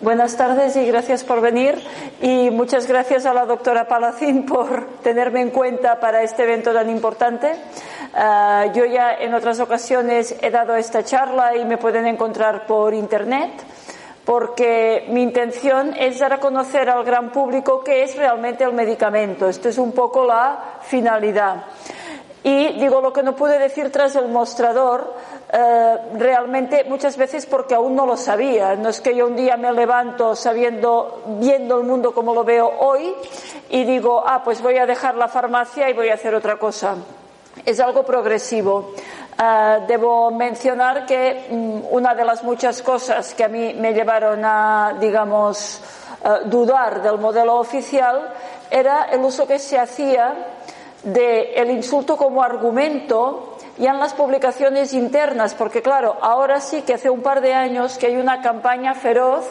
Buenas tardes y gracias por venir y muchas gracias a la doctora Palacín por tenerme en cuenta para este evento tan importante. Uh, yo ya en otras ocasiones he dado esta charla y me pueden encontrar por internet porque mi intención es dar a conocer al gran público qué es realmente el medicamento. Esto es un poco la finalidad. Y digo lo que no pude decir tras el mostrador, eh, realmente muchas veces porque aún no lo sabía. No es que yo un día me levanto sabiendo, viendo el mundo como lo veo hoy y digo, ah, pues voy a dejar la farmacia y voy a hacer otra cosa. Es algo progresivo. Eh, debo mencionar que mm, una de las muchas cosas que a mí me llevaron a, digamos, eh, dudar del modelo oficial era el uso que se hacía del insulto como argumento y en las publicaciones internas, porque claro, ahora sí que hace un par de años que hay una campaña feroz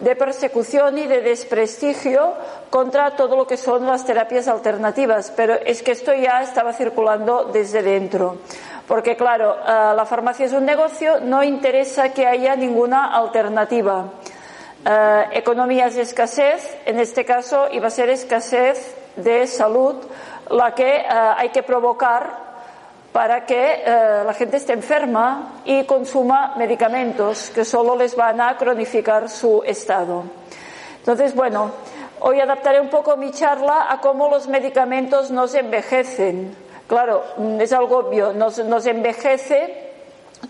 de persecución y de desprestigio contra todo lo que son las terapias alternativas, pero es que esto ya estaba circulando desde dentro. Porque claro, eh, la farmacia es un negocio, no interesa que haya ninguna alternativa. Eh, economías de escasez, en este caso iba a ser escasez de salud, la que eh, hay que provocar para que eh, la gente esté enferma y consuma medicamentos que solo les van a cronificar su estado. Entonces, bueno, hoy adaptaré un poco mi charla a cómo los medicamentos nos envejecen. Claro, mm, es algo obvio, nos, nos envejece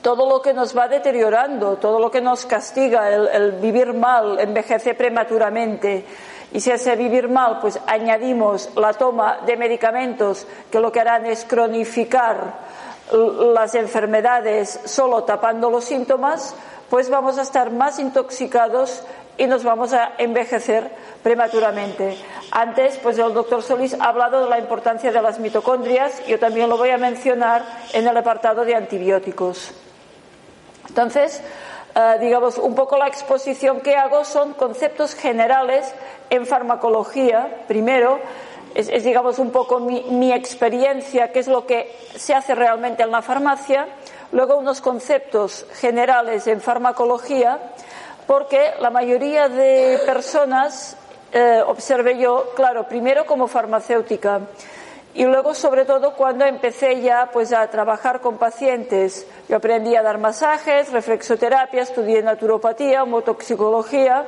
todo lo que nos va deteriorando, todo lo que nos castiga, el, el vivir mal, envejece prematuramente. Y si hace vivir mal, pues añadimos la toma de medicamentos que lo que harán es cronificar las enfermedades solo tapando los síntomas, pues vamos a estar más intoxicados y nos vamos a envejecer prematuramente. Antes, pues el doctor Solís ha hablado de la importancia de las mitocondrias, yo también lo voy a mencionar en el apartado de antibióticos. Entonces, eh, digamos, un poco la exposición que hago son conceptos generales en farmacología, primero, es, digamos un poco mi, mi, experiencia, qué es lo que se hace realmente en la farmacia, luego unos conceptos generales en farmacología, porque la mayoría de personas, eh, observé yo, claro, primero como farmacéutica, y luego, sobre todo, cuando empecé ya pues, a trabajar con pacientes, yo aprendí a dar masajes, reflexoterapia, estudié naturopatía, homotoxicología,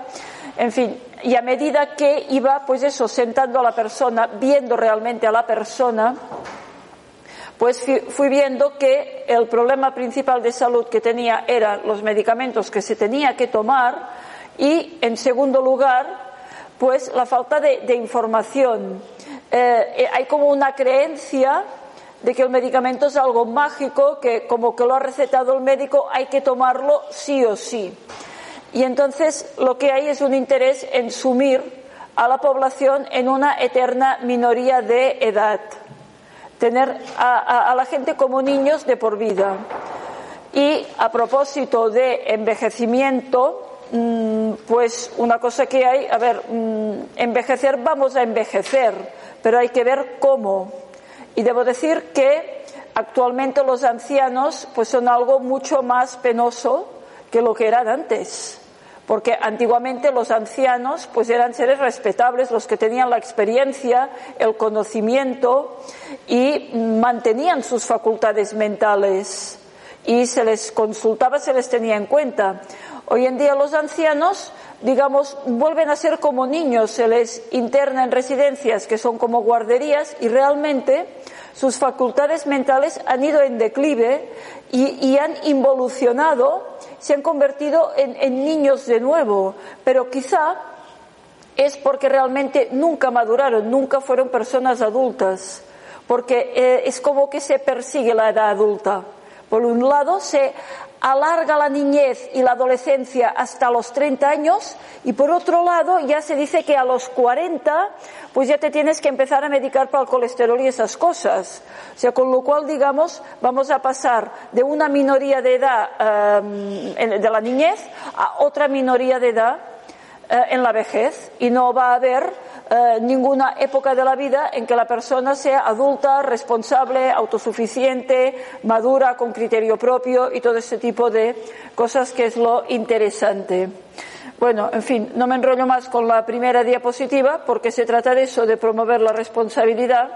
en fin, y a medida que iba, pues eso, sentando a la persona, viendo realmente a la persona, pues fui viendo que el problema principal de salud que tenía eran los medicamentos que se tenía que tomar y, en segundo lugar, pues la falta de, información eh, eh, hay como una creencia de que el medicamento es algo mágico, que como que lo ha recetado el médico hay que tomarlo sí o sí. Y entonces lo que hay es un interés en sumir a la población en una eterna minoría de edad, tener a, la gente como niños de por vida. Y a propósito de envejecimiento, mm, pues una cosa que hay, a ver, mm, envejecer, vamos a envejecer pero hay que ver cómo. Y debo decir que actualmente los ancianos pues son algo mucho más penoso que lo que eran antes. Porque antiguamente los ancianos pues eran seres respetables, los que tenían la experiencia, el conocimiento y mantenían sus facultades mentales y se les consultaba, se les tenía en cuenta. Hoy en día los ancianos digamos, vuelven a ser como niños, se les interna en residencias que son como guarderías y realmente sus facultades mentales han ido en declive y, han involucionado, se han convertido en, niños de nuevo, pero quizá es porque realmente nunca maduraron, nunca fueron personas adultas, porque eh, es como que se persigue la edad adulta. Por un lado, se alarga la niñez y la adolescencia hasta los 30 años y por otro lado ya se dice que a los 40 pues ya te tienes que empezar a medicar para el colesterol y esas cosas. O sea, con lo cual digamos vamos a pasar de una minoría de edad em, de la niñez a otra minoría de edad en la vejez y no va a haber eh, ninguna época de la vida en que la persona sea adulta, responsable, autosuficiente, madura, con criterio propio y todo ese tipo de cosas que es lo interesante. Bueno, en fin, no me enrollo más con la primera diapositiva porque se trata de eso, de promover la responsabilidad.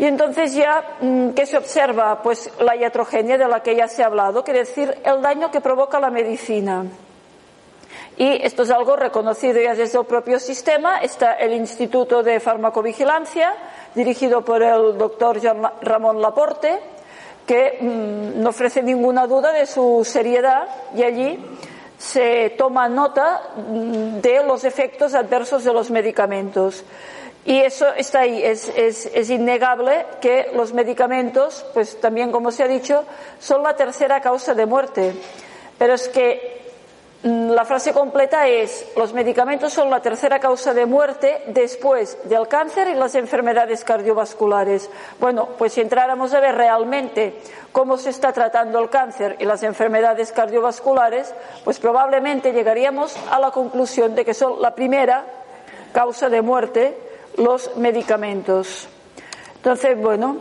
Y entonces ya, mm, ¿qué se observa? Pues la iatrogenia de la que ya se ha hablado, quiere decir el daño que provoca la medicina. Y esto es algo reconocido ya desde el propio sistema. Está el Instituto de Farmacovigilancia, dirigido por el doctor Ramón Laporte, que mm, no ofrece ninguna duda de su seriedad y allí se toma nota mm, de los efectos adversos de los medicamentos. Y eso está ahí, es, innegable que los medicamentos, pues también como se ha dicho, son la tercera causa de muerte. Pero es que la frase completa es, los medicamentos son la tercera causa de muerte después del cáncer y las enfermedades cardiovasculares. Bueno, pues si entráramos a ver realmente cómo se está tratando el cáncer y las enfermedades cardiovasculares, pues probablemente llegaríamos a la conclusión de que son la primera causa de muerte los medicamentos. Entonces, bueno,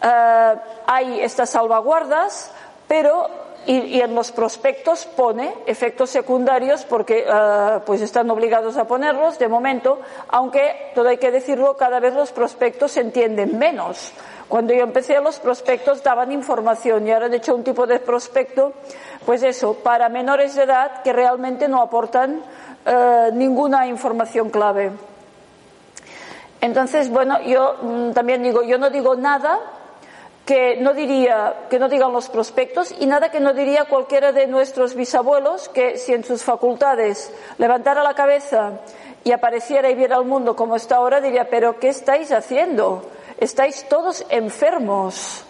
eh, hay estas salvaguardas, pero y, en los prospectos pone efectos secundarios porque eh, pues están obligados a ponerlos de momento, aunque todo hay que decirlo, cada vez los prospectos se entienden menos. Cuando yo empecé los prospectos daban información y ahora han hecho un tipo de prospecto, pues eso, para menores de edad que realmente no aportan eh, ninguna información clave. Entonces, bueno, yo mm, también digo, yo no digo nada que no diría, que no digan los prospectos y nada que no diría cualquiera de nuestros bisabuelos que si en sus facultades levantara la cabeza y apareciera y viera el mundo como está ahora, diría, pero ¿qué estáis haciendo? Estáis todos enfermos.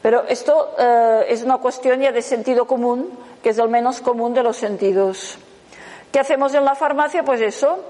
Pero esto eh, es una cuestión ya de sentido común, que es el menos común de los sentidos. ¿Qué hacemos en la farmacia? Pues eso,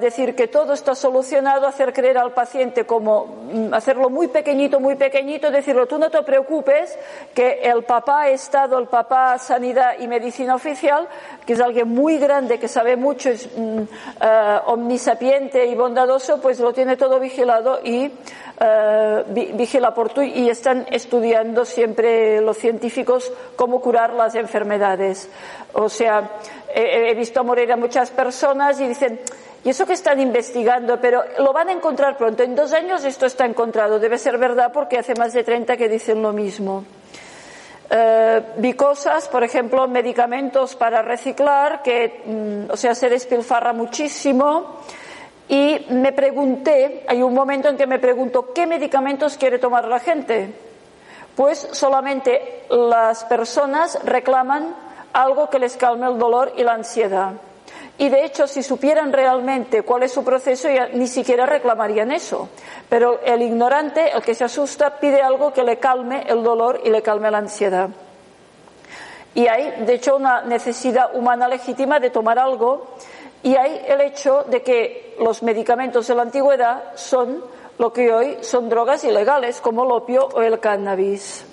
decir que todo está solucionado, hacer creer al paciente como mm, hacerlo muy pequeñito, muy pequeñito, decirlo, tú no te preocupes, que el papá Estado, el papá Sanidad y Medicina Oficial, que es alguien muy grande, que sabe mucho, es eh, omnisapiente y bondadoso, pues lo tiene todo vigilado y eh, vigila por tú y están estudiando siempre los científicos cómo curar las enfermedades. O sea, he visto morir a muchas personas y dicen, y eso que están investigando, pero lo van a encontrar pronto. En dos años esto está encontrado. Debe ser verdad porque hace más de 30 que dicen lo mismo. Eh, vi cosas, por ejemplo, medicamentos para reciclar, que, mm, o sea, se despilfarra muchísimo. Y me pregunté, hay un momento en que me pregunto, ¿qué medicamentos quiere tomar la gente? Pues solamente las personas reclaman algo que les calme el dolor y la ansiedad. Y de hecho, si supieran realmente cuál es su proceso, ni siquiera reclamarían eso. Pero el ignorante, el que se asusta, pide algo que le calme el dolor y le calme la ansiedad. Y hay, de hecho, una necesidad humana legítima de tomar algo. Y hay el hecho de que los medicamentos de la antigüedad son lo que hoy son drogas ilegales, como el opio o el cannabis.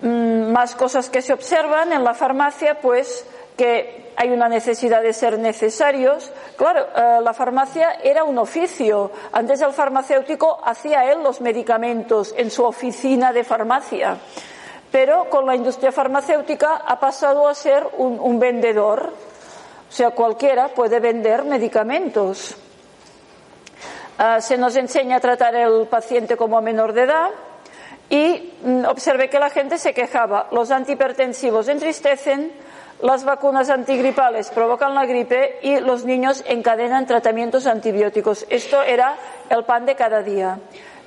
Mm, más cosas que se observan en la farmacia, pues que hay una necesidad de ser necesarios. Claro, eh, la farmacia era un oficio. Antes el farmacéutico hacía él los medicamentos en su oficina de farmacia. Pero con la industria farmacéutica ha pasado a ser un, vendedor. O sea, cualquiera puede vender medicamentos. Eh, se nos enseña a tratar al paciente como menor de edad y mm, observé que la gente se quejaba. Los antihipertensivos entristecen, las vacunas antigripales provocan la gripe y los niños encadenan tratamientos antibióticos. Esto era el pan de cada día.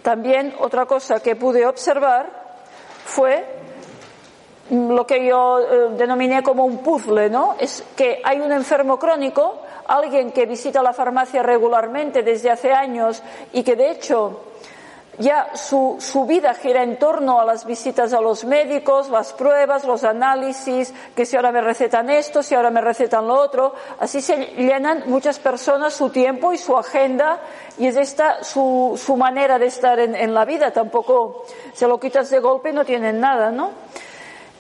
También otra cosa que pude observar fue lo que yo eh, denominé como un puzzle, ¿no? Es que hay un enfermo crónico, alguien que visita la farmacia regularmente desde hace años y que de hecho ya su, su, vida gira en torno a las visitas a los médicos, las pruebas, los análisis, que si ahora me recetan esto, si ahora me recetan lo otro. Así se llenan muchas personas su tiempo y su agenda y es esta su, su manera de estar en, en, la vida. Tampoco se lo quitas de golpe y no tienen nada, ¿no?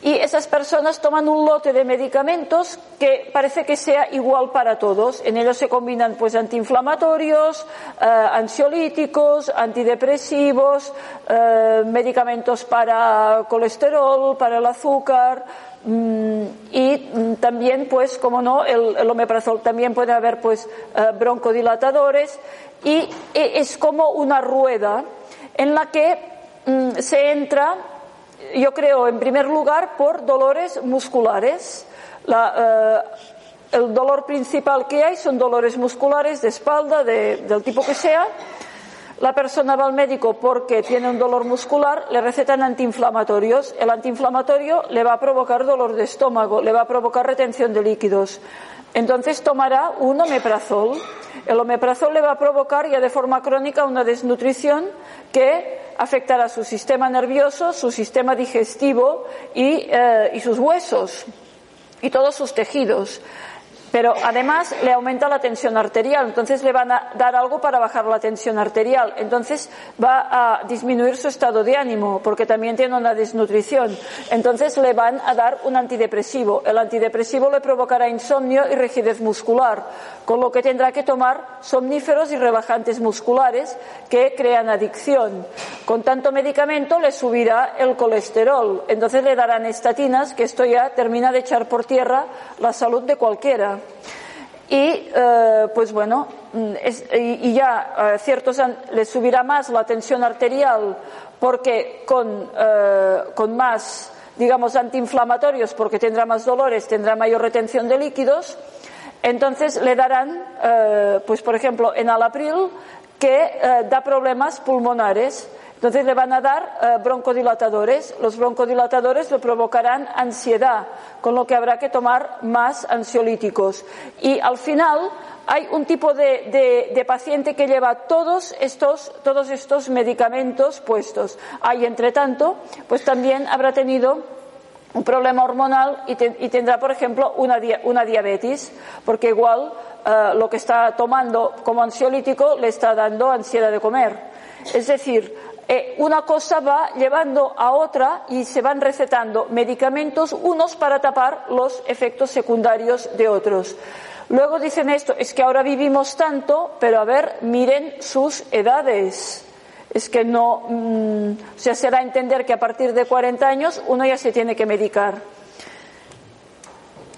Y esas personas toman un lote de medicamentos que parece que sea igual para todos. En ellos se combinan pues antiinflamatorios, eh, ansiolíticos, antidepresivos, eh, medicamentos para colesterol, para el azúcar, mm, y mm, también pues como no el, el, omeprazol también puede haber pues eh, broncodilatadores y es como una rueda en la que mm, se entra yo creo, en primer lugar, por dolores musculares. La, eh, el dolor principal que hay son dolores musculares de espalda, de, del tipo que sea. La persona va al médico porque tiene un dolor muscular, le recetan antiinflamatorios. El antiinflamatorio le va a provocar dolor de estómago, le va a provocar retención de líquidos. Entonces tomará un omeprazol. El omeprazol le va a provocar ya de forma crónica una desnutrición que afectará su sistema nervioso, su sistema digestivo y, eh, y sus huesos y todos sus tejidos pero además le aumenta la tensión arterial, entonces le van a dar algo para bajar la tensión arterial, entonces va a disminuir su estado de ánimo porque también tiene una desnutrición, entonces le van a dar un antidepresivo, el antidepresivo le provocará insomnio y rigidez muscular, con lo que tendrá que tomar somníferos y relajantes musculares que crean adicción. Con tanto medicamento le subirá el colesterol, entonces le darán estatinas, que esto ya termina de echar por tierra la salud de cualquiera. Y eh, pues bueno, mm, y, ya eh, ciertos le subirá más la tensión arterial porque con, eh, con más, digamos, antiinflamatorios, porque tendrá más dolores, tendrá mayor retención de líquidos. Entonces le darán, pues por ejemplo, en alapril, que da problemas pulmonares. Entonces le van a dar eh, broncodilatadores. Los broncodilatadores le provocarán ansiedad, con lo que habrá que tomar más ansiolíticos. Y al final hay un tipo de, paciente que lleva todos estos, todos estos medicamentos puestos. Hay, entre tanto, pues también habrá tenido un problema hormonal y, tendrá, por ejemplo, una, una diabetes, porque igual eh, lo que está tomando como ansiolítico le está dando ansiedad de comer. Es decir, eh, una cosa va llevando a otra y se van recetando medicamentos unos para tapar los efectos secundarios de otros. Luego dicen esto, es que ahora vivimos tanto, pero a ver, miren sus edades. Es que no, mm, se será entender que a partir de 40 años uno ya se tiene que medicar.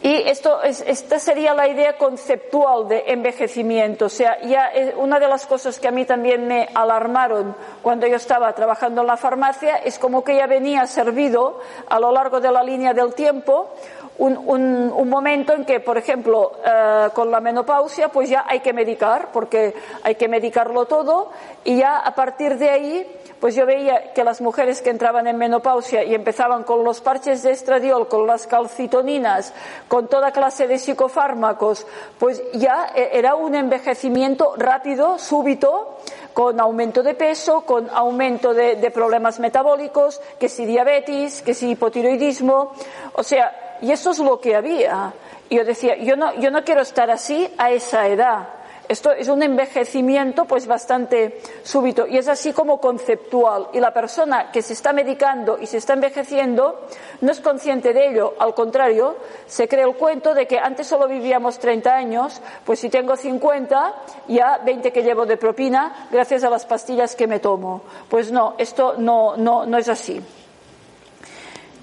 Y esto esta sería la idea conceptual de envejecimiento. O sea, ya una de las cosas que a mí también me alarmaron cuando yo estaba trabajando en la farmacia es como que ya venía servido a lo largo de la línea del tiempo un, momento en que, por ejemplo, eh, con la menopausia, pues ya hay que medicar, porque hay que medicarlo todo, y ya a partir de ahí, pues yo veía que las mujeres que entraban en menopausia y empezaban con los parches de estradiol, con las calcitoninas, con toda clase de psicofármacos, pues ya e, era un envejecimiento rápido, súbito, con aumento de peso, con aumento de problemas metabólicos, que si diabetes, que si hipotiroidismo, o sea, y eso es lo que había. Yo decía, yo no, yo no quiero estar así a esa edad. Esto es un envejecimiento pues bastante súbito y es así como conceptual. Y la persona que se está medicando y se está envejeciendo no es consciente de ello. Al contrario, se cree el cuento de que antes solo vivíamos 30 años, pues si tengo 50, ya 20 que llevo de propina gracias a las pastillas que me tomo. Pues no, esto no, no, no es así.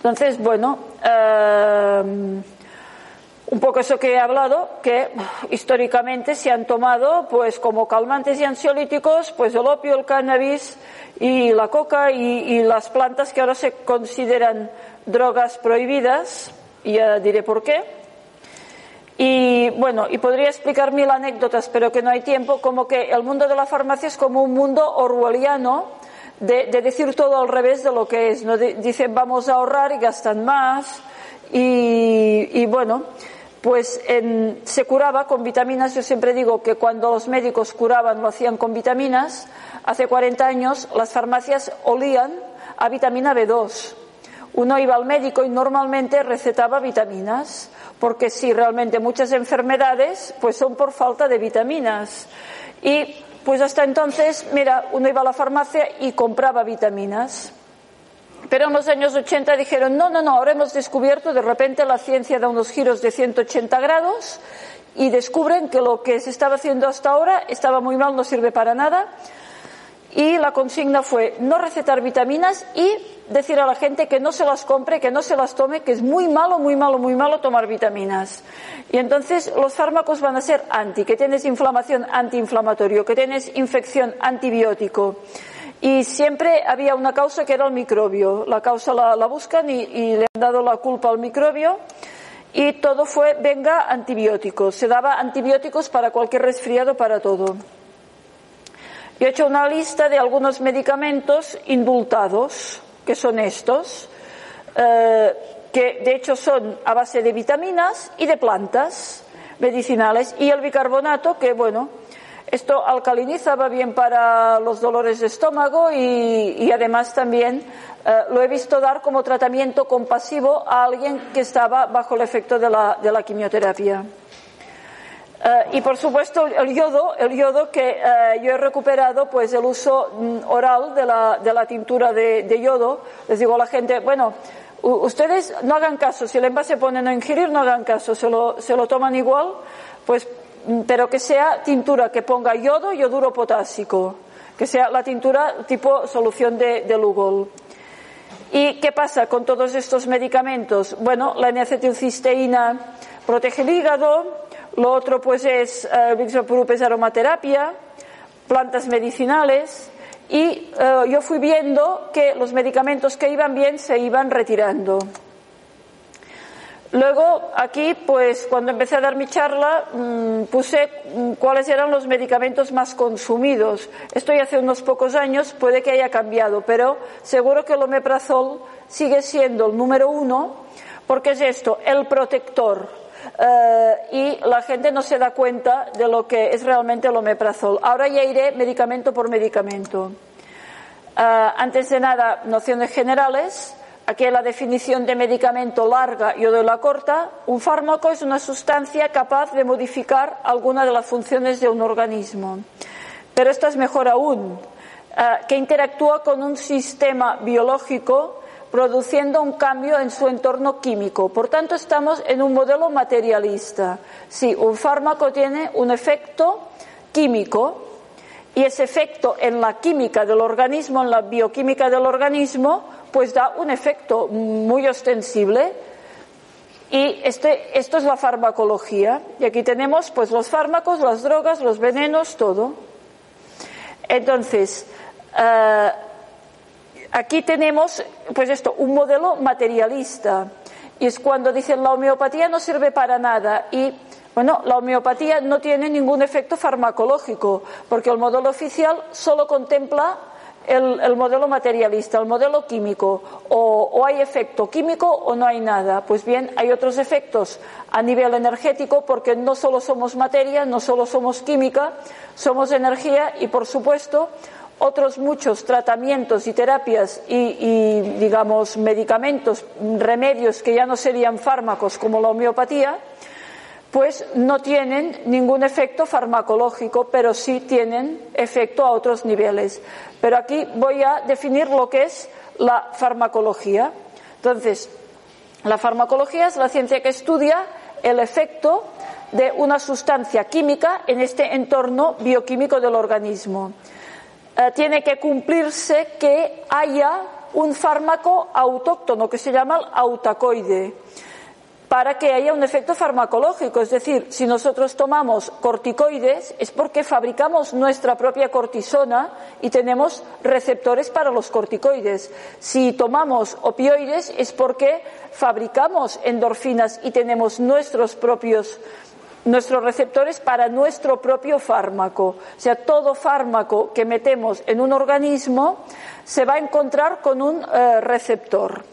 Entonces, bueno, eh, un poco eso que he hablado, que históricamente se han tomado, pues como calmantes y ansiolíticos, pues el opio, el cannabis y la coca y, las plantas que ahora se consideran drogas prohibidas, y ya diré por qué. Y bueno, y podría explicar mil anécdotas, pero que no hay tiempo, como que el mundo de la farmacia es como un mundo orwelliano, de, decir todo al revés de lo que es. ¿no? dicen vamos a ahorrar y gastan más. Y, bueno, pues se curaba con vitaminas. Yo siempre digo que cuando los médicos curaban lo hacían con vitaminas. Hace 40 años las farmacias olían a vitamina B2. Uno iba al médico y normalmente recetaba vitaminas, porque sí, realmente muchas enfermedades pues son por falta de vitaminas. Y pues hasta entonces, mira, uno iba a la farmacia y compraba vitaminas. Pero en los años 80 dijeron, no, no, no, ahora hemos descubierto, de repente la ciencia da unos giros de 180 grados y descubren que lo que se estaba haciendo hasta ahora estaba muy mal, no sirve para nada. Y la consigna fue no recetar vitaminas y decir a la gente que no se las compre, que no se las tome, que es muy malo, muy malo, muy malo tomar vitaminas. Y entonces los fármacos van a ser anti, que tienes inflamación antiinflamatorio, que tienes infección antibiótico. Y siempre había una causa que era el microbio. La causa la, buscan y, y le han dado la culpa al microbio y todo fue, venga, antibióticos. Se daba antibióticos para cualquier resfriado, para todo. Yo he hecho una lista de algunos medicamentos indultados, que son estos, eh, que de hecho son a base de vitaminas y de plantas medicinales, y el bicarbonato, que bueno, esto alcaliniza, va bien para los dolores de estómago y, además también eh, lo he visto dar como tratamiento compasivo a alguien que estaba bajo el efecto de la, de la quimioterapia. Eh, y por supuesto el yodo, el yodo que eh, yo he recuperado, pues el uso mm, oral de la, de la tintura de, yodo. Les digo a la gente, bueno, ustedes no hagan caso, si el envase pone no ingerir, no hagan caso, se lo, se lo toman igual, pues, mm, pero que sea tintura que ponga yodo, yoduro potásico, que sea la tintura tipo solución de, de Lugol. ¿Y qué pasa con todos estos medicamentos? Bueno, la N-acetilcisteína protege el hígado, lo otro pues es eh, aromaterapia, plantas medicinales y eh, yo fui viendo que los medicamentos que iban bien se iban retirando. Luego aquí pues cuando empecé a dar mi charla mm, puse mm, cuáles eran los medicamentos más consumidos. Esto ya hace unos pocos años, puede que haya cambiado, pero seguro que el omeprazol sigue siendo el número uno porque es esto, el protector eh, y la gente no se da cuenta de lo que es realmente el omeprazol. Ahora ya iré medicamento por medicamento. Eh, antes de nada, nociones generales. Aquí la definición de medicamento larga, yo doy la corta. Un fármaco es una sustancia capaz de modificar alguna de las funciones de un organismo. Pero esto es mejor aún, eh, que interactúa con un sistema biológico produciendo un cambio en su entorno químico. Por tanto, estamos en un modelo materialista. Si un fármaco tiene un efecto químico y ese efecto en la química del organismo, en la bioquímica del organismo, pues da un efecto muy ostensible. Y este, esto es la farmacología. Y aquí tenemos pues los fármacos, las drogas, los venenos, todo. Entonces, uh, Aquí tenemos, pues esto, un modelo materialista. Y es cuando dicen la homeopatía no sirve para nada. Y, bueno, la homeopatía no tiene ningún efecto farmacológico, porque el modelo oficial solo contempla el, modelo materialista, el modelo químico. O, o, hay efecto químico o no hay nada. Pues bien, hay otros efectos a nivel energético, porque no solo somos materia, no solo somos química, somos energía y, por supuesto, otros muchos tratamientos y terapias y, digamos, medicamentos, remedios que ya no serían fármacos como la homeopatía, pues no tienen ningún efecto farmacológico, pero sí tienen efecto a otros niveles. Pero aquí voy a definir lo que es la farmacología. Entonces, la farmacología es la ciencia que estudia el efecto de una sustancia química en este entorno bioquímico del organismo. Eh, tiene que cumplirse que haya un fármaco autóctono que se llama el autacoide para que haya un efecto farmacológico. Es decir, si nosotros tomamos corticoides es porque fabricamos nuestra propia cortisona y tenemos receptores para los corticoides. Si tomamos opioides es porque fabricamos endorfinas y tenemos nuestros propios nuestros receptores para nuestro propio fármaco. O sea, todo fármaco que metemos en un organismo se va a encontrar con un eh, receptor.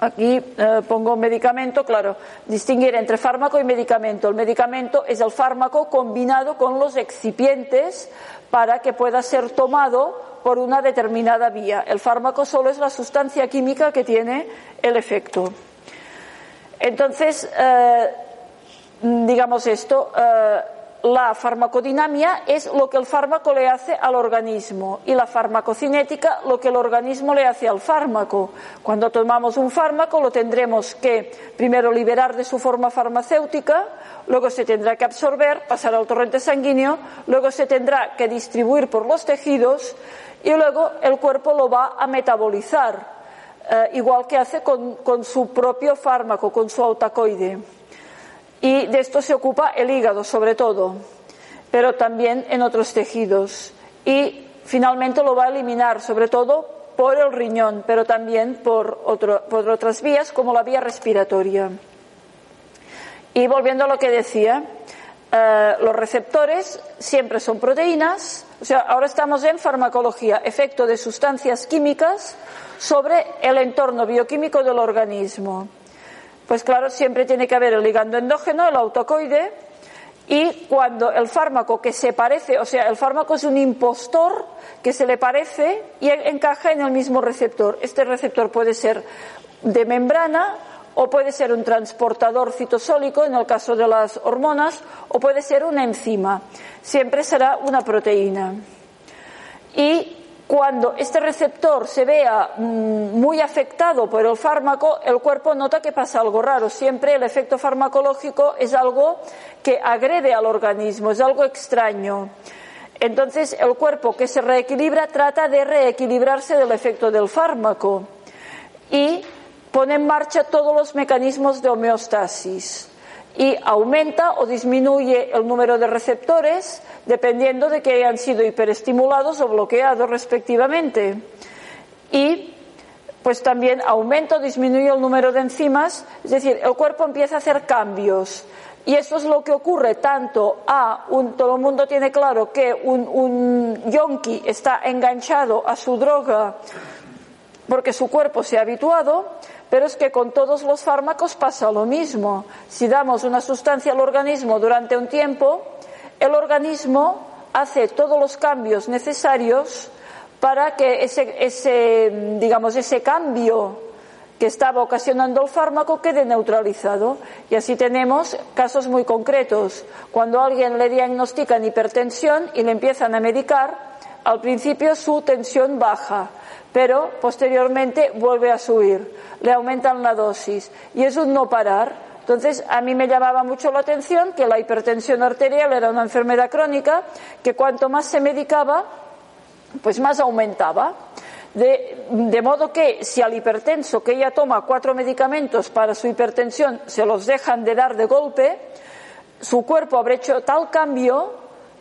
Aquí eh, pongo medicamento, claro, distinguir entre fármaco y medicamento. El medicamento es el fármaco combinado con los excipientes para que pueda ser tomado por una determinada vía. El fármaco solo es la sustancia química que tiene el efecto. Entonces, eh, digamos esto, eh, la farmacodinamia es lo que el fármaco le hace al organismo y la farmacocinética lo que el organismo le hace al fármaco. Cuando tomamos un fármaco lo tendremos que primero liberar de su forma farmacéutica, luego se tendrá que absorber, pasar al torrente sanguíneo, luego se tendrá que distribuir por los tejidos y luego el cuerpo lo va a metabolizar, eh, igual que hace con, con su propio fármaco, con su autacoide y de esto se ocupa el hígado sobre todo, pero también en otros tejidos. Y finalmente lo va a eliminar sobre todo por el riñón, pero también por, otras vías como la vía respiratoria. Y volviendo a lo que decía, eh, los receptores siempre son proteínas, o sea, ahora estamos en farmacología, efecto de sustancias químicas sobre el entorno bioquímico del organismo. Pues claro, siempre tiene que haber el ligando endógeno, el autocoide, y cuando el fármaco que se parece, o sea, el fármaco es un impostor que se le parece y encaja en el mismo receptor. Este receptor puede ser de membrana o puede ser un transportador citosólico en el caso de las hormonas o puede ser una enzima. Siempre será una proteína. Y cuando este receptor se vea mm, muy afectado por el fármaco, el cuerpo nota que pasa algo raro. Siempre el efecto farmacológico es algo que agrede al organismo, es algo extraño. Entonces el cuerpo que se reequilibra trata de reequilibrarse del efecto del fármaco y pone en marcha todos los mecanismos de homeostasis y aumenta o disminuye el número de receptores dependiendo de que hayan sido hiperestimulados o bloqueados respectivamente. Y pues también aumenta o disminuye el número de enzimas, es decir, el cuerpo empieza a hacer cambios. Y eso es lo que ocurre tanto a un, todo el mundo tiene claro que un, un yonki está enganchado a su droga porque su cuerpo se ha habituado, pero es que con todos los fármacos pasa lo mismo. Si damos una sustancia al organismo durante un tiempo, el organismo hace todos los cambios necesarios para que ese, digamos, ese cambio que estaba ocasionando el fármaco quede neutralizado. Y así tenemos casos muy concretos. Cuando a alguien le diagnostican hipertensión y le empiezan a medicar, al principio su tensión baja pero posteriormente vuelve a subir, le aumentan la dosis y es un no parar. Entonces, a mí me llamaba mucho la atención que la hipertensión arterial era una enfermedad crónica que cuanto más se medicaba, pues más aumentaba. De, de, modo que si al hipertenso que ella toma cuatro medicamentos para su hipertensión se los dejan de dar de golpe, su cuerpo habrá hecho tal cambio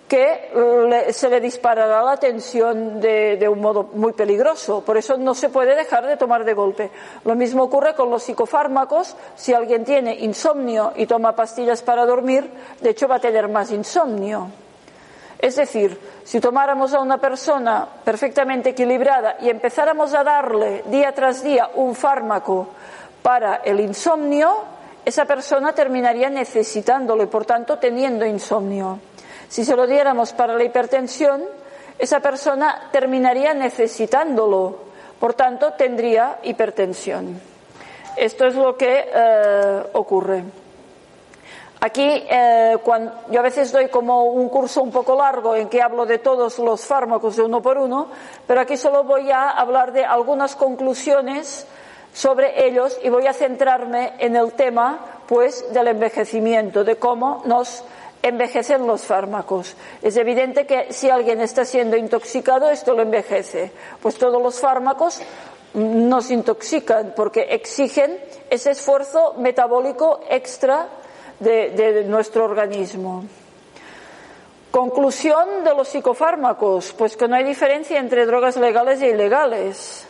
que eh, se le disparará la tensión de, un modo muy peligroso. Por eso no se puede dejar de tomar de golpe. Lo mismo ocurre con los psicofármacos. Si alguien tiene insomnio y toma pastillas para dormir, de hecho va a tener más insomnio. Es decir, si tomáramos a una persona perfectamente equilibrada y empezáramos a darle día tras día un fármaco para el insomnio, esa persona terminaría necesitándolo y por tanto teniendo insomnio. Si se lo diéramos para la hipertensión, esa persona terminaría necesitándolo, por tanto tendría hipertensión. Esto es lo que eh, ocurre. Aquí eh, yo a veces doy como un curso un poco largo en que hablo de todos los fármacos de uno por uno, pero aquí solo voy a hablar de algunas conclusiones sobre ellos y voy a centrarme en el tema pues del envejecimiento, de cómo nos envejecen los fármacos. Es evidente que si alguien está siendo intoxicado, esto lo envejece. Pues todos los fármacos nos intoxican porque exigen ese esfuerzo metabólico extra de, nuestro organismo. Conclusión de los psicofármacos, pues que no hay diferencia entre drogas legales e ilegales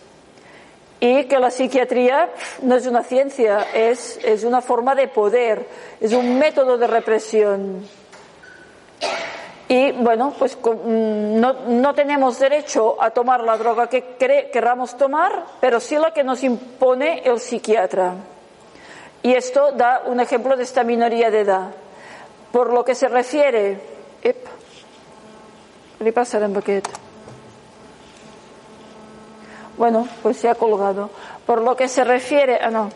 y que la psiquiatría no es una ciencia, es, es una forma de poder, es un método de represión. Y bueno, pues mm, no, no, tenemos derecho a tomar la droga que queramos tomar, pero sí la que nos impone el psiquiatra. Y esto da un ejemplo de esta minoría de edad. Por lo que se refiere. Ep, ¿Qué pasa en Bueno, pues se ha colgado. Por lo que se refiere ah, no,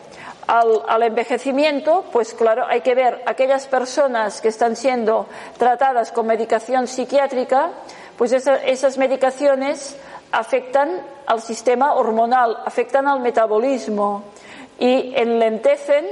al, envejecimiento, pues claro, hay que ver aquellas personas que están siendo tratadas con medicación psiquiátrica, pues esas medicaciones afectan al sistema hormonal, afectan al metabolismo y enlentecen,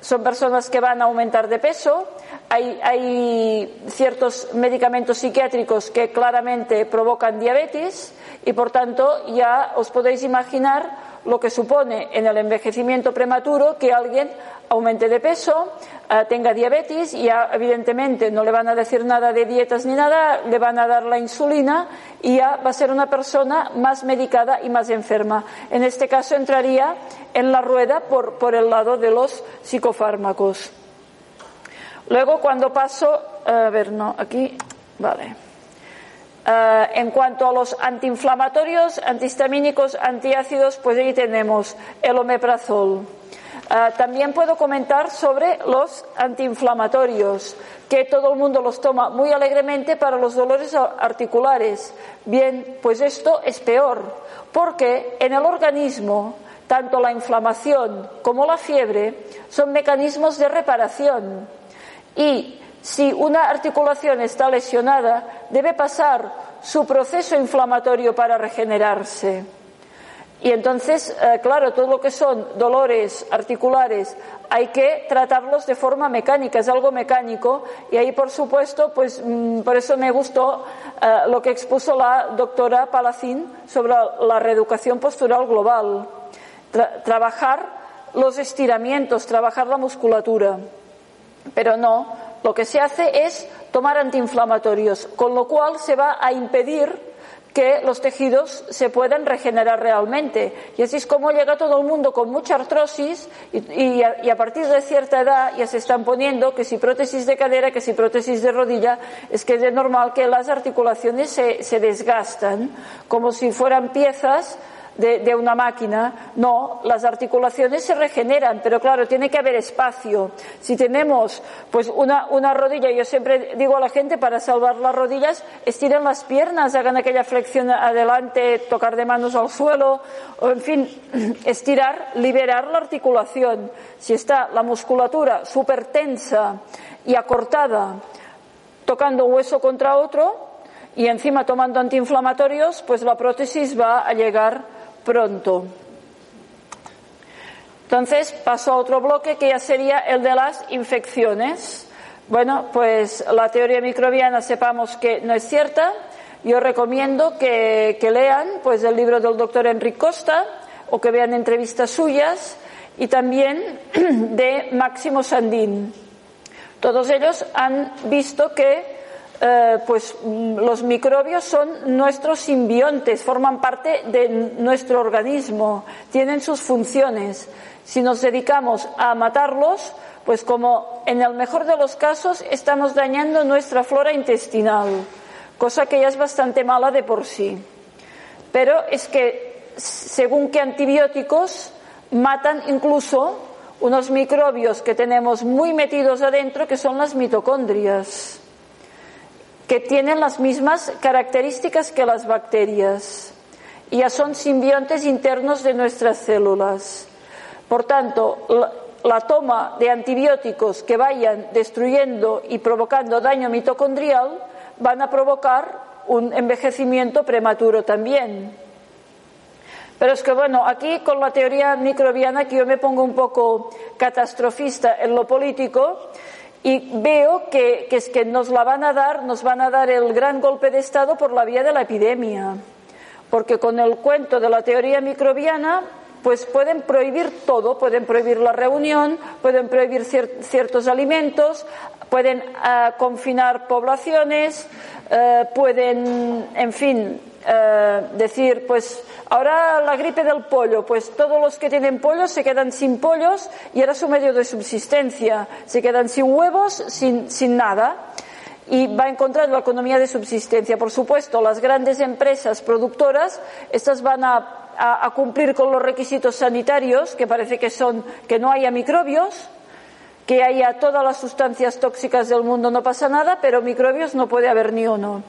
son personas que van a aumentar de peso, hay, hay, ciertos medicamentos psiquiátricos que claramente provocan diabetes y por tanto ya os podéis imaginar lo que supone en el envejecimiento prematuro que alguien aumente de peso, eh, tenga diabetes y evidentemente no le van a decir nada de dietas ni nada, le van a dar la insulina y ya va a ser una persona más medicada y más enferma. En este caso entraría en la rueda por, por el lado de los psicofármacos. Luego cuando paso, a ver, no, aquí, vale. Eh, en cuanto a los antiinflamatorios, antihistamínicos, antiácidos, pues ahí tenemos el omeprazol. Eh, también puedo comentar sobre los antiinflamatorios, que todo el mundo los toma muy alegremente para los dolores articulares. Bien, pues esto es peor, porque en el organismo tanto la inflamación como la fiebre son mecanismos de reparación y si una articulación está lesionada, debe pasar su proceso inflamatorio para regenerarse. Y entonces, eh, claro, todo lo que son dolores articulares hay que tratarlos de forma mecánica, es algo mecánico. Y ahí, por supuesto, pues mm, por eso me gustó eh, lo que expuso la doctora Palacín sobre la reeducación postural global. trabajar los estiramientos, trabajar la musculatura. Pero no, lo que se hace es tomar antiinflamatorios, con lo cual se va a impedir que los tejidos se puedan regenerar realmente. Y así es como llega todo el mundo con mucha artrosis y, a, partir de cierta edad ya se están poniendo que si prótesis de cadera, que si prótesis de rodilla, es que es normal que las articulaciones se, se desgastan como si fueran piezas de, una máquina. No, las articulaciones se regeneran, pero claro, tiene que haber espacio. Si tenemos pues una, una rodilla, yo siempre digo a la gente para salvar las rodillas, estiren las piernas, hagan aquella flexión adelante, tocar de manos al suelo, o en fin, estirar, liberar la articulación. Si está la musculatura súper tensa y acortada, tocando hueso contra otro, y encima tomando antiinflamatorios, pues la prótesis va a llegar pronto. Entonces paso a otro bloque que ya sería el de las infecciones. Bueno, pues la teoría microbiana sepamos que no es cierta. Yo recomiendo que, lean pues el libro del doctor Enrique Costa o que vean entrevistas suyas y también de Máximo Sandín. Todos ellos han visto que eh, pues mm, los microbios son nuestros simbiontes, forman parte de nuestro organismo, tienen sus funciones. Si nos dedicamos a matarlos, pues como en el mejor de los casos estamos dañando nuestra flora intestinal, cosa que ya es bastante mala de por sí. Pero es que según qué antibióticos matan incluso unos microbios que tenemos muy metidos adentro, que son las mitocondrias que tienen las mismas características que las bacterias y ya son simbiontes internos de nuestras células. Por tanto, la, toma de antibióticos que vayan destruyendo y provocando daño mitocondrial van a provocar un envejecimiento prematuro también. Pero es que bueno, aquí con la teoría microbiana que yo me pongo un poco catastrofista en lo político, y veo que, es que nos la van a dar, nos van a dar el gran golpe de Estado por la vía de la epidemia. Porque con el cuento de la teoría microbiana, pues pueden prohibir todo, pueden prohibir la reunión, pueden prohibir ciertos alimentos, pueden ah, confinar poblaciones, eh, pueden, en fin, eh, decir, pues ahora la gripe del pollo, pues todos los que tienen pollos se quedan sin pollos y era su medio de subsistencia, se quedan sin huevos, sin, sin nada. Y va a encontrar la economía de subsistencia. Por supuesto, las grandes empresas productoras, estas van a, a, a cumplir con los requisitos sanitarios, que parece que son que no haya microbios, que haya todas las sustancias tóxicas del mundo no pasa nada, pero microbios no puede haber ni uno.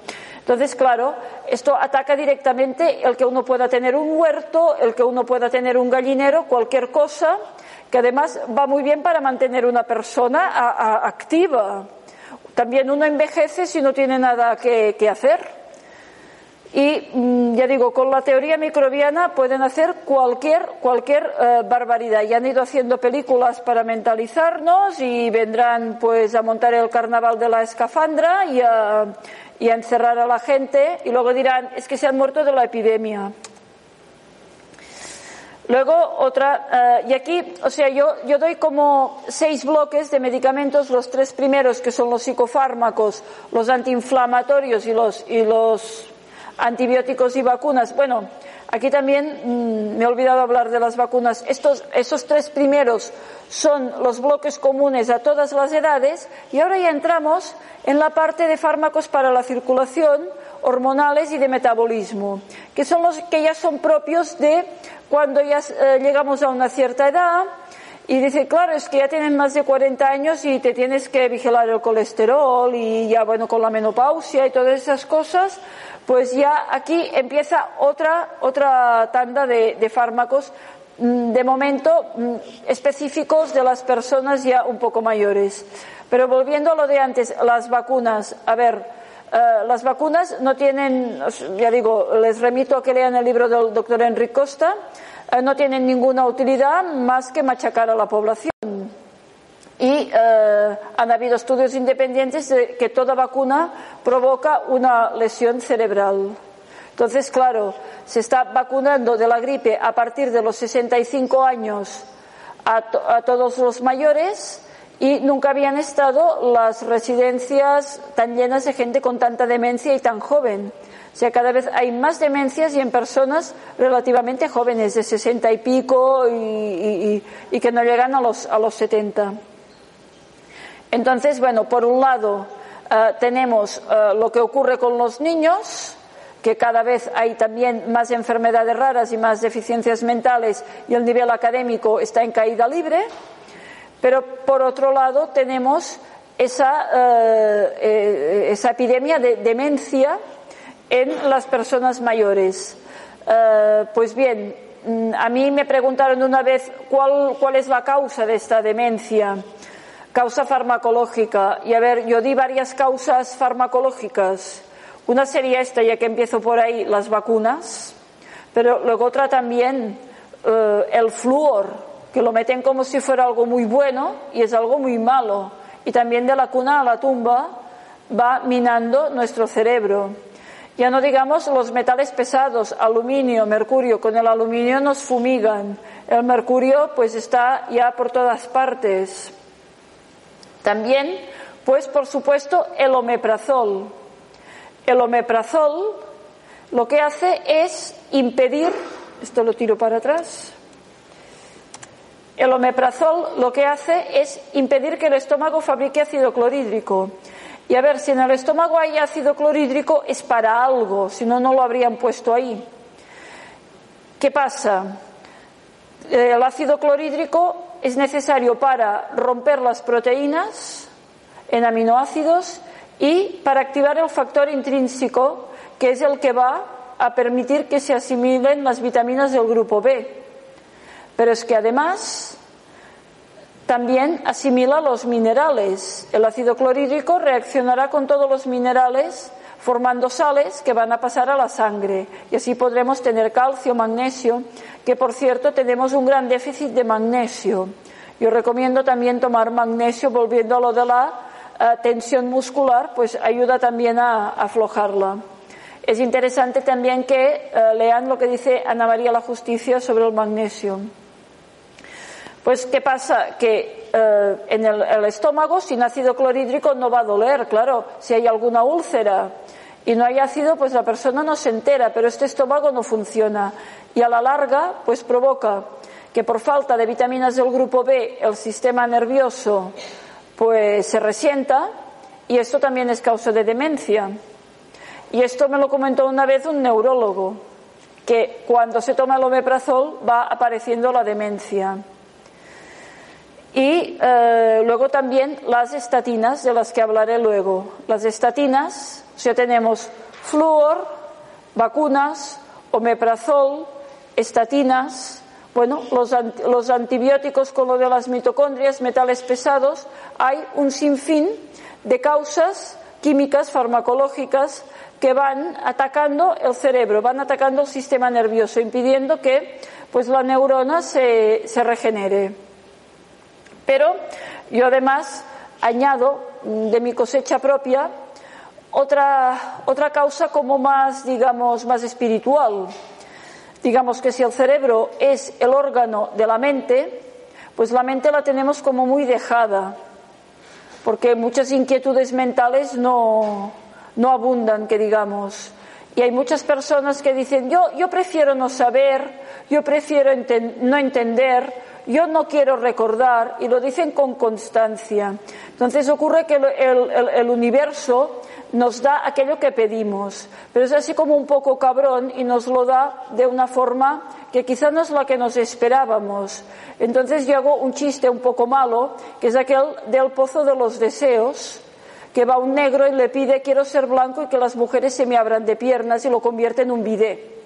Entonces, claro, esto ataca directamente el que uno pueda tener un huerto, el que uno pueda tener un gallinero, cualquier cosa, que además va muy bien para mantener una persona activa. También uno envejece si no tiene nada que, hacer. Y mm, ya digo, con la teoría microbiana pueden hacer cualquier, cualquier eh, barbaridad. Y han ido haciendo películas para mentalizarnos y vendrán pues a montar el carnaval de la escafandra y a, y a encerrar a la gente y luego dirán, es que se han muerto de la epidemia. Luego otra, eh, y aquí, o sea, yo, yo doy como seis bloques de medicamentos, los tres primeros que son los psicofármacos, los antiinflamatorios y los, y los antibióticos y vacunas. Bueno, aquí también mm, me he olvidado hablar de las vacunas. Estos, esos tres primeros son los bloques comunes a todas las edades y ahora ya entramos en la parte de fármacos para la circulación, hormonales y de metabolismo, que son los que ya son propios de cuando ya eh, llegamos a una cierta edad y dice, claro, es que ya tienes más de 40 años y te tienes que vigilar el colesterol y ya, bueno, con la menopausia y todas esas cosas, pues ya aquí empieza otra, otra tanda de, de fármacos mm, de momento mm, específicos de las personas ya un poco mayores. Pero volviendo a lo de antes, las vacunas, a ver, eh, las vacunas no tienen, ya digo, les remito a que lean el libro del doctor Enrique Costa, eh, no tienen ninguna utilidad más que machacar a la población. Y eh, han habido estudios independientes de que toda vacuna provoca una lesión cerebral. Entonces, claro, se está vacunando de la gripe a partir de los 65 años a, a todos los mayores y nunca habían estado las residencias tan llenas de gente con tanta demencia y tan joven. O sea, cada vez hay más demencias y en personas relativamente jóvenes, de 60 y pico y, que no llegan a los, a los 70. Entonces, bueno, por un lado eh, tenemos eh, lo que ocurre con los niños, que cada vez hay también más enfermedades raras y más deficiencias mentales y el nivel académico está en caída libre. Pero por otro lado tenemos esa, eh, epidemia de demencia en las personas mayores. Pues bien, mm, a mí me preguntaron una vez cuál es la causa de esta demencia, causa farmacológica. Y a ver, yo di varias causas farmacológicas. Una sería esta, ya que empiezo por ahí, las vacunas, pero luego otra también, el flúor que lo meten como si fuera algo muy bueno y es algo muy malo. Y también de la cuna a la tumba va minando nuestro cerebro. Ya no digamos los metales pesados, aluminio, mercurio, con el aluminio nos fumigan. El mercurio pues está ya por todas partes. También, pues por supuesto, el omeprazol. El omeprazol lo que hace es impedir, esto lo tiro para atrás, el omeprazol lo que hace es impedir que el estómago fabrique ácido clorhídrico. Y a ver, si en el estómago hay ácido clorhídrico es para algo, si no, no lo habrían puesto ahí. ¿Qué pasa? El ácido clorhídrico es necesario para romper las proteínas en aminoácidos y para activar el factor intrínseco, que es el que va a permitir que se asimilen las vitaminas del grupo B. Pero es que además también asimila los minerales. El ácido clorhídrico reaccionará con todos los minerales formando sales que van a pasar a la sangre y así podremos tener calcio, magnesio, que por cierto tenemos un gran déficit de magnesio. Yo recomiendo también tomar magnesio, volviendo a lo de la eh, tensión muscular, pues ayuda también a, aflojarla. Es interesante también que eh, lean lo que dice Ana María la Justicia sobre el magnesio. Pues, ¿qué pasa? Que eh, en el, estómago, sin ácido clorhídrico, no va a doler, claro. Si hay alguna úlcera y no hay ácido, pues la persona no se entera, pero este estómago no funciona. Y a la larga, pues provoca que por falta de vitaminas del grupo B, el sistema nervioso pues se resienta y esto también es causa de demencia. Y esto me lo comentó una vez un neurólogo, que cuando se toma el omeprazol va apareciendo la demencia. Y eh, luego también las estatinas, de las que hablaré luego. Las estatinas, sea, tenemos Flúor, vacunas, omeprazol, estatinas, bueno, los, antibióticos con lo de las mitocondrias, metales pesados, hay un sinfín de causas químicas, farmacológicas, que van atacando el cerebro, van atacando el sistema nervioso, impidiendo que pues, la neurona se, se regenere. Pero yo además añado de mi cosecha propia otra, otra causa como más, digamos, más espiritual. Digamos que si el cerebro es el órgano de la mente, pues la mente la tenemos como muy dejada, porque muchas inquietudes mentales no, no abundan, que digamos. Y hay muchas personas que dicen, yo, yo prefiero no saber, yo prefiero no entender, yo no quiero recordar, y lo dicen con constancia. Entonces ocurre que el, universo nos da aquello que pedimos, pero es así como un poco cabrón y nos lo da de una forma que quizá no es la que nos esperábamos. Entonces yo hago un chiste un poco malo, que es aquel del pozo de los deseos, que va un negro y le pide quiero ser blanco y que las mujeres se me abran de piernas y lo convierte en un bidet.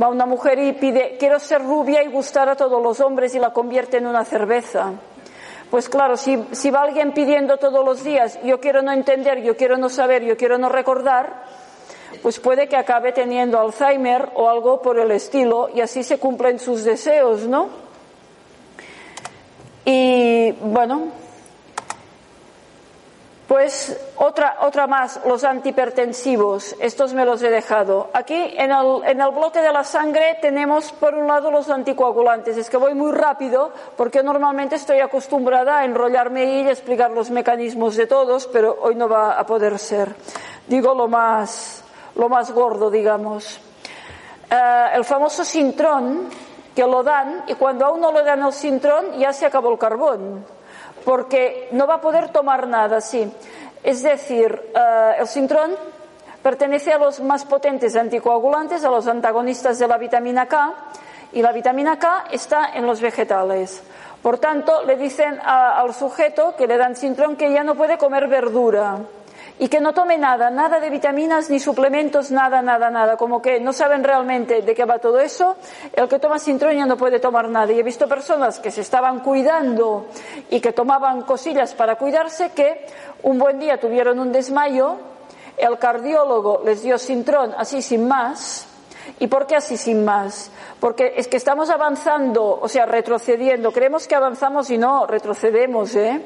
Va una mujer y pide, quiero ser rubia y gustar a todos los hombres y la convierte en una cerveza. Pues claro, si, va alguien pidiendo todos los días, yo quiero no entender, yo quiero no saber, yo quiero no recordar, pues puede que acabe teniendo Alzheimer o algo por el estilo y así se cumplen sus deseos, ¿no? Y bueno, pues otra, otra más, los antihipertensivos. Estos me los he dejado. Aquí en el, en el bloque de la sangre tenemos por un lado los anticoagulantes. Es que voy muy rápido porque normalmente estoy acostumbrada a enrollarme y explicar los mecanismos de todos, pero hoy no va a poder ser. Digo lo más, lo más gordo, digamos. Eh, el famoso sintrón, que lo dan y cuando a uno le dan el sintrón ya se acabó el carbón porque no va a poder tomar nada, sí. Es decir, eh, el sintrón pertenece a los más potentes anticoagulantes, a los antagonistas de la vitamina K, y la vitamina K está en los vegetales. Por tanto, le dicen al sujeto que le dan sintrón que ya no puede comer verdura y que no tome nada, nada de vitaminas ni suplementos, nada, nada, nada, como que no saben realmente de qué va todo eso, el que toma sintrón ya no puede tomar nada. Y he visto personas que se estaban cuidando y que tomaban cosillas para cuidarse que un buen día tuvieron un desmayo, el cardiólogo les dio sintrón así sin más, ¿Y por qué así sin más? Porque es que estamos avanzando, o sea, retrocediendo. Creemos que avanzamos y no, retrocedemos, ¿eh?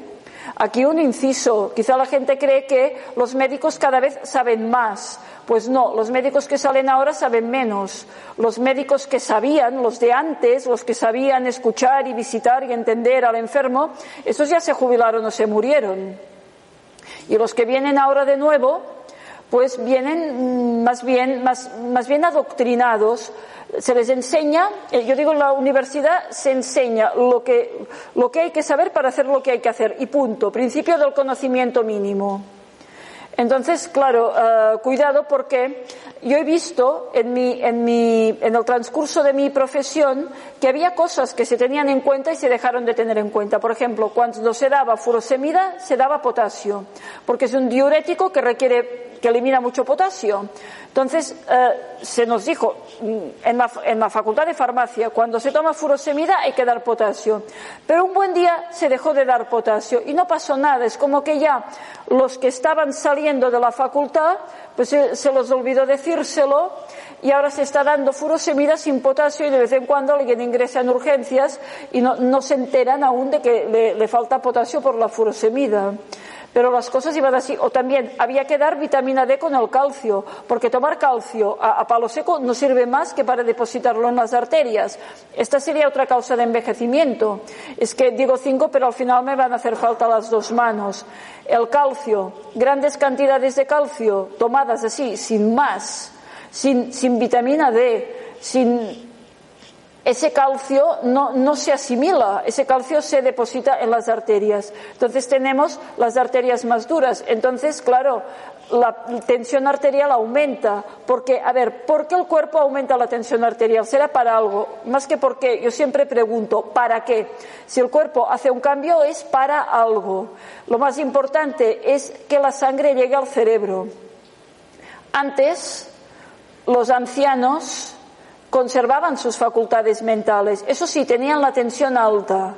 Aquí un inciso. Quizá la gente cree que los médicos cada vez saben más. Pues no, los médicos que salen ahora saben menos. Los médicos que sabían, los de antes, los que sabían escuchar y visitar y entender al enfermo, esos ya se jubilaron o se murieron. Y los que vienen ahora de nuevo, pues vienen más bien, más, más bien adoctrinados se les enseña, eh, yo digo en la universidad se enseña lo que, lo que hay que saber para hacer lo que hay que hacer y punto. Principio del conocimiento mínimo. Entonces, claro, eh, cuidado porque yo he visto en, mi, en, mi, en el transcurso de mi profesión que había cosas que se tenían en cuenta y se dejaron de tener en cuenta. Por ejemplo, cuando se daba furosemida, se daba potasio, porque es un diurético que requiere, que elimina mucho potasio. Entonces, eh, se nos dijo mm, en la, facultad de farmacia, cuando se toma furosemida hay que dar potasio. Pero un buen día se dejó de dar potasio y no pasó nada. Es como que ya los que estaban saliendo de la facultad, pues se, se los olvidó decírselo y ahora se está dando furosemida sin potasio y de vez en cuando alguien ingresa en urgencias y no, se enteran aún de que le falta potasio por la furosemida pero las cosas iban así. O también había que dar vitamina D con el calcio, porque tomar calcio a, palo seco no sirve más que para depositarlo en las arterias. Esta sería otra causa de envejecimiento. Es que digo cinco, pero al final me van a hacer falta las dos manos. El calcio, grandes cantidades de calcio tomadas así, sin más, sin, sin vitamina D, sin ese calcio no, se asimila, ese calcio se deposita en las arterias. Entonces tenemos las arterias más duras. Entonces, claro, la tensión arterial aumenta. Porque, a ver, ¿por qué el cuerpo aumenta la tensión arterial? Será para algo. Más que porque, yo siempre pregunto, ¿para qué? Si el cuerpo hace un cambio es para algo. Lo más importante es que la sangre llegue al cerebro. Antes, los ancianos conservaban sus facultades mentales. Eso sí, tenían la tensión alta.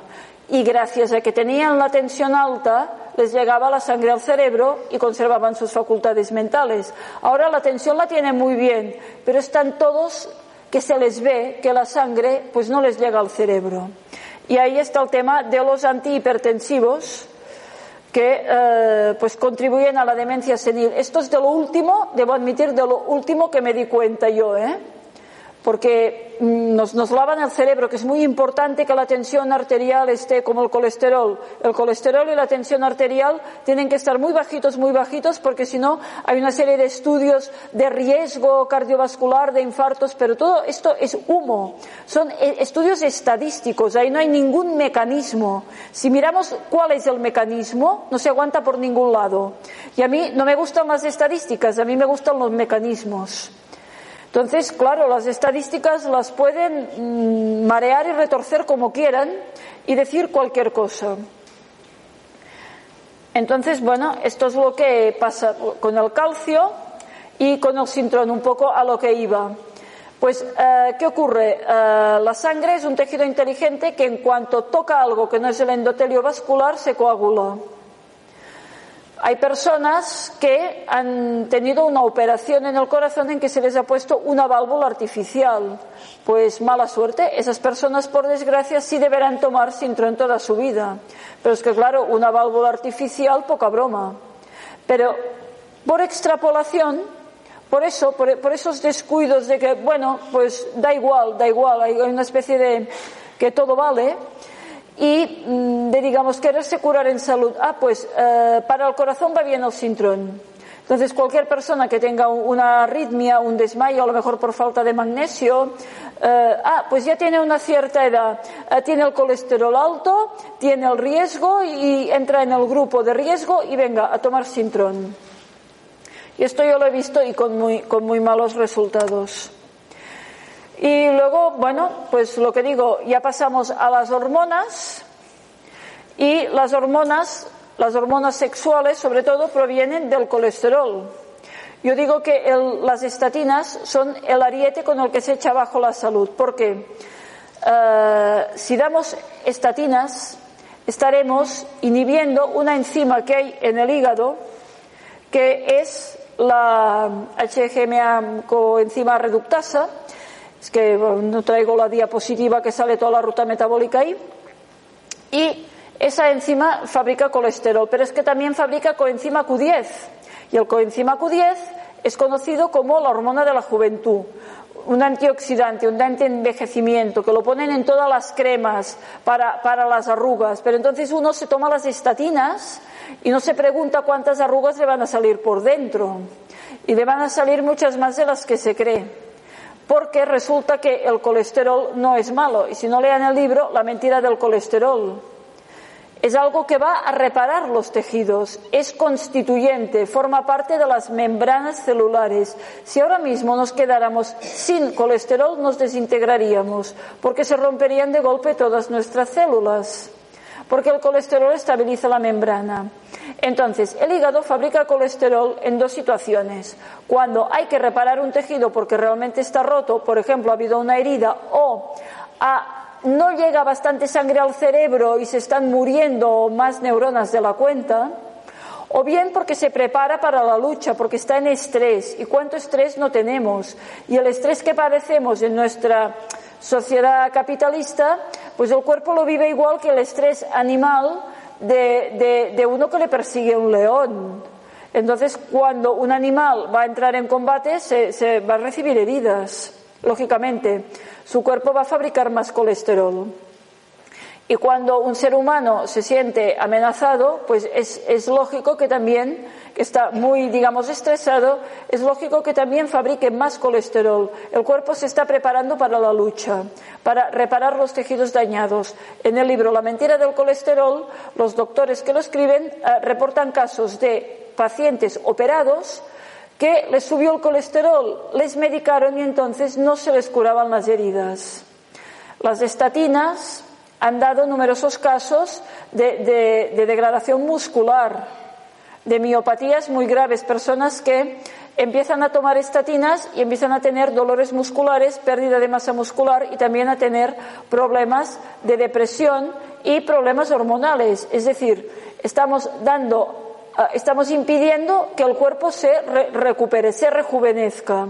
Y gracias a que tenían la tensión alta, les llegaba la sangre al cerebro y conservaban sus facultades mentales. Ahora la tensión la tienen muy bien, pero están todos que se les ve que la sangre pues no les llega al cerebro. Y ahí está el tema de los antihipertensivos que eh, pues contribuyen a la demencia senil. Esto es de lo último, debo admitir, de lo último que me di cuenta yo, ¿eh? Porque mm, nos, nos, lavan el cerebro, que es muy importante que la tensión arterial esté como el colesterol. El colesterol y la tensión arterial tienen que estar muy bajitos, muy bajitos, porque si no hay una serie de estudios de riesgo cardiovascular, de infartos, pero todo esto es humo. Son eh, estudios estadísticos, ahí no hay ningún mecanismo. Si miramos cuál es el mecanismo, no se aguanta por ningún lado. Y a mí no me gustan las estadísticas, a mí me gustan los mecanismos. Entonces, claro, las estadísticas las pueden mm, marear y retorcer como quieran y decir cualquier cosa. Entonces, bueno, esto es lo que pasa con el calcio y con el sintrón, un poco a lo que iba. Pues, eh, ¿qué ocurre? Eh, la sangre es un tejido inteligente que en cuanto toca algo que no es el endotelio vascular se coagula. Hay personas que han tenido una operación en el corazón en que se les ha puesto una válvula artificial. Pues mala suerte, esas personas por desgracia sí deberán tomar Sintrón toda su vida. Pero es que claro, una válvula artificial, poca broma. Pero por extrapolación, por eso, por esos descuidos de que, bueno, pues da igual, da igual, hay una especie de que todo vale, y mm, de, digamos, quererse curar en salud. Ah, pues eh, para el corazón va bien el sintrón. Entonces, cualquier persona que tenga una arritmia, un desmayo, a lo mejor por falta de magnesio, eh, ah, pues ya tiene una cierta edad, eh, tiene el colesterol alto, tiene el riesgo y entra en el grupo de riesgo y venga a tomar sintrón. Y esto yo lo he visto y con muy, con muy malos resultados. Y luego, bueno, pues lo que digo, ya pasamos a las hormonas. Y las hormonas, las hormonas sexuales sobre todo provienen del colesterol. Yo digo que las estatinas son el ariete con el que se echa abajo la salud, porque eh, si damos estatinas estaremos inhibiendo una enzima que hay en el hígado que es la HGMA coenzima reductasa es que no traigo la diapositiva que sale toda la ruta metabólica ahí. Y esa enzima fabrica colesterol, pero es que también fabrica coenzima Q10. Y el coenzima Q10 es conocido como la hormona de la juventud, un antioxidante, un antienvejecimiento, que lo ponen en todas las cremas para, para las arrugas. Pero entonces uno se toma las estatinas y no se pregunta cuántas arrugas le van a salir por dentro. Y le van a salir muchas más de las que se cree porque resulta que el colesterol no es malo. Y si no lean el libro, la mentira del colesterol. Es algo que va a reparar los tejidos, es constituyente, forma parte de las membranas celulares. Si ahora mismo nos quedáramos sin colesterol, nos desintegraríamos, porque se romperían de golpe todas nuestras células porque el colesterol estabiliza la membrana. Entonces, el hígado fabrica colesterol en dos situaciones. Cuando hay que reparar un tejido porque realmente está roto, por ejemplo, ha habido una herida o no llega bastante sangre al cerebro y se están muriendo más neuronas de la cuenta, o bien porque se prepara para la lucha, porque está en estrés. ¿Y cuánto estrés no tenemos? Y el estrés que padecemos en nuestra sociedad capitalista, pues el cuerpo lo vive igual que el estrés animal de, de, uno que le persigue un león. Entonces, cuando un animal va a entrar en combate, se, se va a recibir heridas, lógicamente. Su cuerpo va a fabricar más colesterol. Y cuando un ser humano se siente amenazado, pues es, lógico que también que está muy, digamos, estresado, es lógico que también fabrique más colesterol. El cuerpo se está preparando para la lucha, para reparar los tejidos dañados. En el libro La mentira del colesterol, los doctores que lo escriben eh, reportan casos de pacientes operados que les subió el colesterol, les medicaron y entonces no se les curaban las heridas. Las estatinas han dado numerosos casos de degradación muscular de miopatías muy graves, personas que empiezan a tomar estatinas y empiezan a tener dolores musculares, pérdida de masa muscular y también a tener problemas de depresión y problemas hormonales. Es decir, estamos dando, ah, estamos impidiendo que el cuerpo se recupere, se rejuvenezca.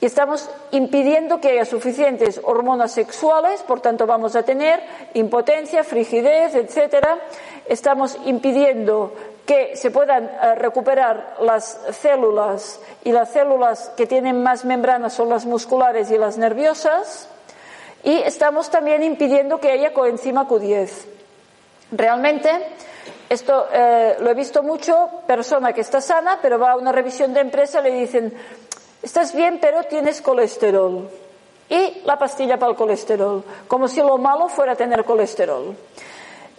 Y estamos impidiendo que haya suficientes hormonas sexuales, por tanto vamos a tener impotencia, frigidez, etcétera. Estamos impidiendo que se puedan eh, recuperar las células y las células que tienen más membranas son las musculares y las nerviosas. Y estamos también impidiendo que haya coenzima Q10. Realmente, esto eh, lo he visto mucho, persona que está sana, pero va a una revisión de empresa, le dicen, estás bien, pero tienes colesterol. Y la pastilla para el colesterol, como si lo malo fuera tener colesterol.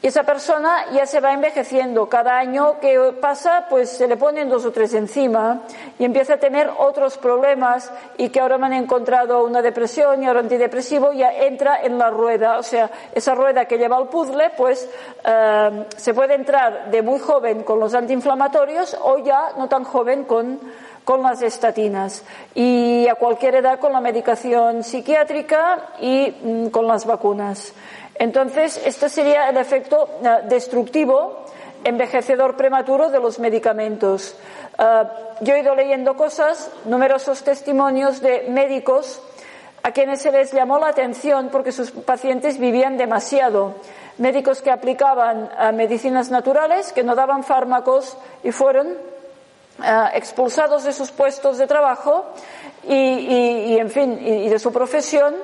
Y esa persona ya se va envejeciendo. Cada año que pasa, pues se le ponen dos o tres encima y empieza a tener otros problemas y que ahora me han encontrado una depresión y ahora antidepresivo, ya entra en la rueda. O sea, esa rueda que lleva al puzzle, pues eh, se puede entrar de muy joven con los antiinflamatorios o ya no tan joven con con las estatinas y a cualquier edad con la medicación psiquiátrica y mm, con las vacunas. Entonces, este sería el efecto eh, destructivo, envejecedor prematuro de los medicamentos. Eh, yo he ido leyendo cosas, numerosos testimonios de médicos a quienes se les llamó la atención porque sus pacientes vivían demasiado. Médicos que aplicaban medicinas naturales, que no daban fármacos y fueron expulsados de sus puestos de trabajo y, en fin, y de su profesión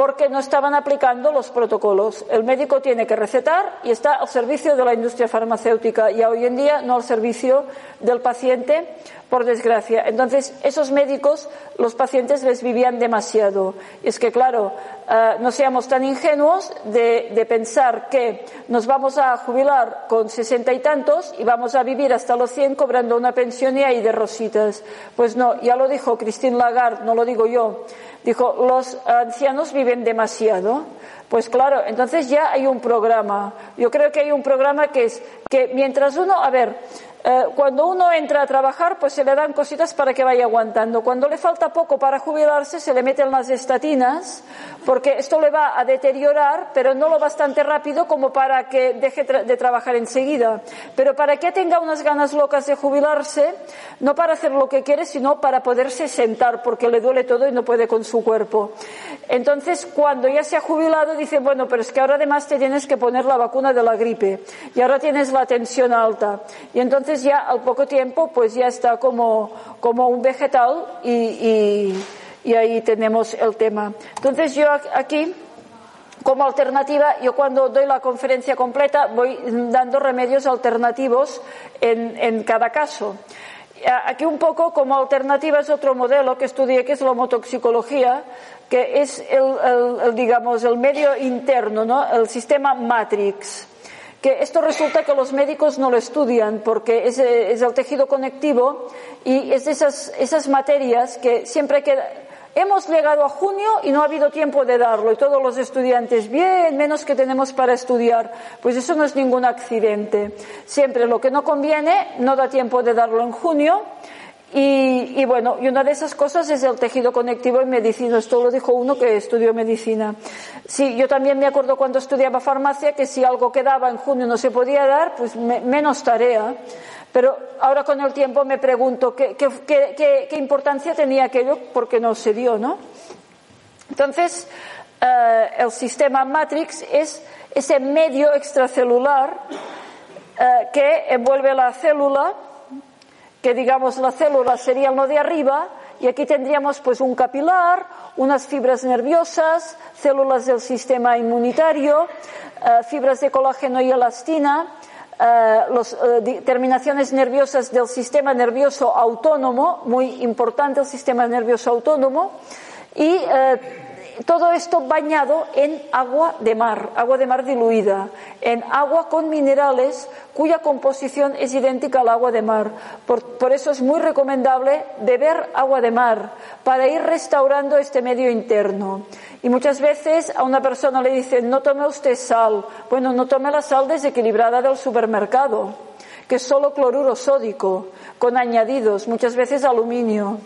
porque no estaban aplicando los protocolos. El médico tiene que recetar y está al servicio de la industria farmacéutica y hoy en día no al servicio del paciente, por desgracia. Entonces, esos médicos, los pacientes les vivían demasiado. Y es que, claro, eh, no seamos tan ingenuos de, de, pensar que nos vamos a jubilar con sesenta y tantos y vamos a vivir hasta los cien cobrando una pensión y ahí de rositas. Pues no, ya lo dijo Christine Lagarde, no lo digo yo. Dijo, los ancianos viven demasiado. Pues claro, entonces ya hay un programa. Yo creo que hay un programa que es que mientras uno, a ver, eh, cuando uno entra a trabajar, pues se le dan cositas para que vaya aguantando. Cuando le falta poco para jubilarse, se le meten las estatinas, porque esto le va a deteriorar, pero no lo bastante rápido como para que deje de trabajar enseguida. Pero para que tenga unas ganas locas de jubilarse, no para hacer lo que quiere, sino para poderse sentar, porque le duele todo y no puede con su cuerpo. Entonces, cuando ya se ha jubilado, dice, bueno, pero es que ahora además te tienes que poner la vacuna de la gripe, y ahora tienes la tensión alta. Y entonces, entonces ya al poco tiempo pues ya está como, como un vegetal y, y, ahí tenemos el tema. Entonces yo aquí como alternativa, yo cuando doy la conferencia completa voy dando remedios alternativos en, en, cada caso. Aquí un poco como alternativa es otro modelo que estudié que es la homotoxicología, que es el, el, el digamos el medio interno, ¿no? el sistema Matrix que esto resulta que los médicos no lo estudian porque es, es el tejido conectivo y es esas, esas materias que siempre queda. Hemos llegado a junio y no ha habido tiempo de darlo y todos los estudiantes, bien, menos que tenemos para estudiar. Pues eso no es ningún accidente. Siempre lo que no conviene no da tiempo de darlo en junio y, y, bueno, y una de esas cosas es el tejido conectivo en medicina. Esto lo dijo uno que estudió medicina. Sí, yo también me acuerdo cuando estudiaba farmacia que si algo quedaba en junio no se podía dar, pues me, menos tarea. Pero ahora con el tiempo me pregunto qué, qué, qué, qué importancia tenía aquello porque no se dio, ¿no? Entonces, eh, el sistema Matrix es ese medio extracelular eh, que envuelve la célula que digamos la célula sería lo de arriba y aquí tendríamos pues un capilar, unas fibras nerviosas, células del sistema inmunitario, eh, fibras de colágeno y elastina, eh, las eh, terminaciones nerviosas del sistema nervioso autónomo, muy importante el sistema nervioso autónomo, y todo esto bañado en agua de mar, agua de mar diluida, en agua con minerales cuya composición es idéntica al agua de mar. Por, eso es muy recomendable beber agua de mar para ir restaurando este medio interno. Y muchas veces a una persona le dicen, no tome usted sal. Bueno, no tome la sal desequilibrada del supermercado que es solo cloruro sódico, con añadidos, muchas veces aluminio.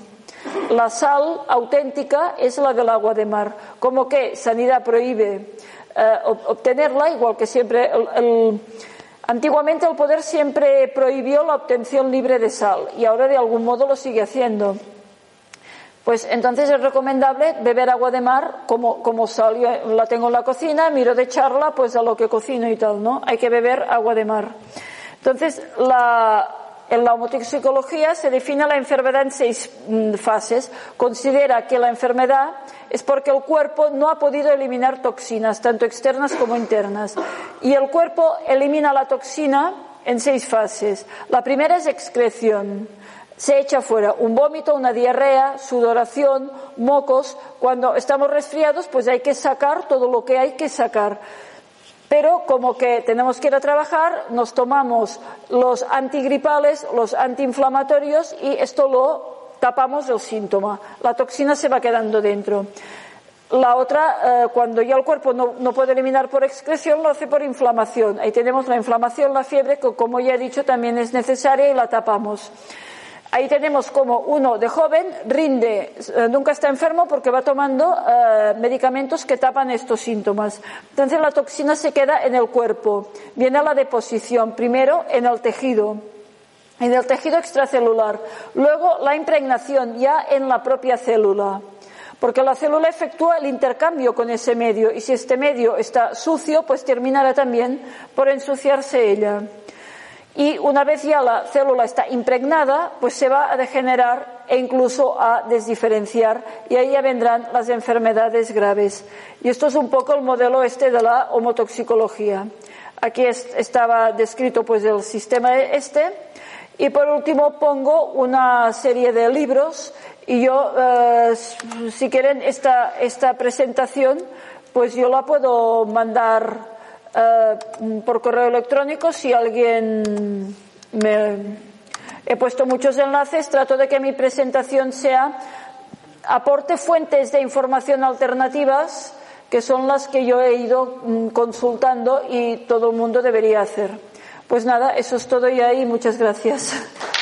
La sal auténtica es la del agua de mar, como que Sanidad prohíbe eh, obtenerla, igual que siempre Antiguamente el poder siempre prohibió la obtención libre de sal y ahora de algún modo lo sigue haciendo. Pues entonces es recomendable beber agua de mar como, como sal. Yo la tengo en la cocina, miro de echarla pues a lo que cocino y tal, ¿no? Hay que beber agua de mar. Entonces, la, en la homotoxicología se define la enfermedad en seis mm, fases. Considera que la enfermedad es porque el cuerpo no ha podido eliminar toxinas, tanto externas como internas. Y el cuerpo elimina la toxina en seis fases. La primera es excreción. Se echa fuera un vómito, una diarrea, sudoración, mocos. Cuando estamos resfriados, pues hay que sacar todo lo que hay que sacar. Pero como que tenemos que ir a trabajar, nos tomamos los antigripales, los antiinflamatorios y esto lo tapamos el síntoma. La toxina se va quedando dentro. La otra, eh, cuando ya el cuerpo no, no, puede eliminar por excreción, lo hace por inflamación. Ahí tenemos la inflamación, la fiebre, que como ya he dicho también es necesaria y la tapamos. Ahí tenemos como uno de joven rinde, eh, nunca está enfermo porque va tomando eh, medicamentos que tapan estos síntomas. Entonces la toxina se queda en el cuerpo. Viene a la deposición, primero en el tejido, en el tejido extracelular. Luego la impregnación ya en la propia célula. Porque la célula efectúa el intercambio con ese medio y si este medio está sucio, pues terminará también por ensuciarse ella. Y una vez ya la célula está impregnada, pues se va a degenerar e incluso a desdiferenciar y ahí ya vendrán las enfermedades graves. Y esto es un poco el modelo este de la homotoxicología. Aquí estaba descrito pues el sistema este y por último pongo una serie de libros y yo, eh, si quieren esta, esta presentación, pues yo la puedo mandar eh, por correo electrónico si alguien me he puesto muchos enlaces trato de que mi presentación sea aporte fuentes de información alternativas que son las que yo he ido mm, consultando y todo el mundo debería hacer. Pues nada, eso es todo ya y muchas gracias.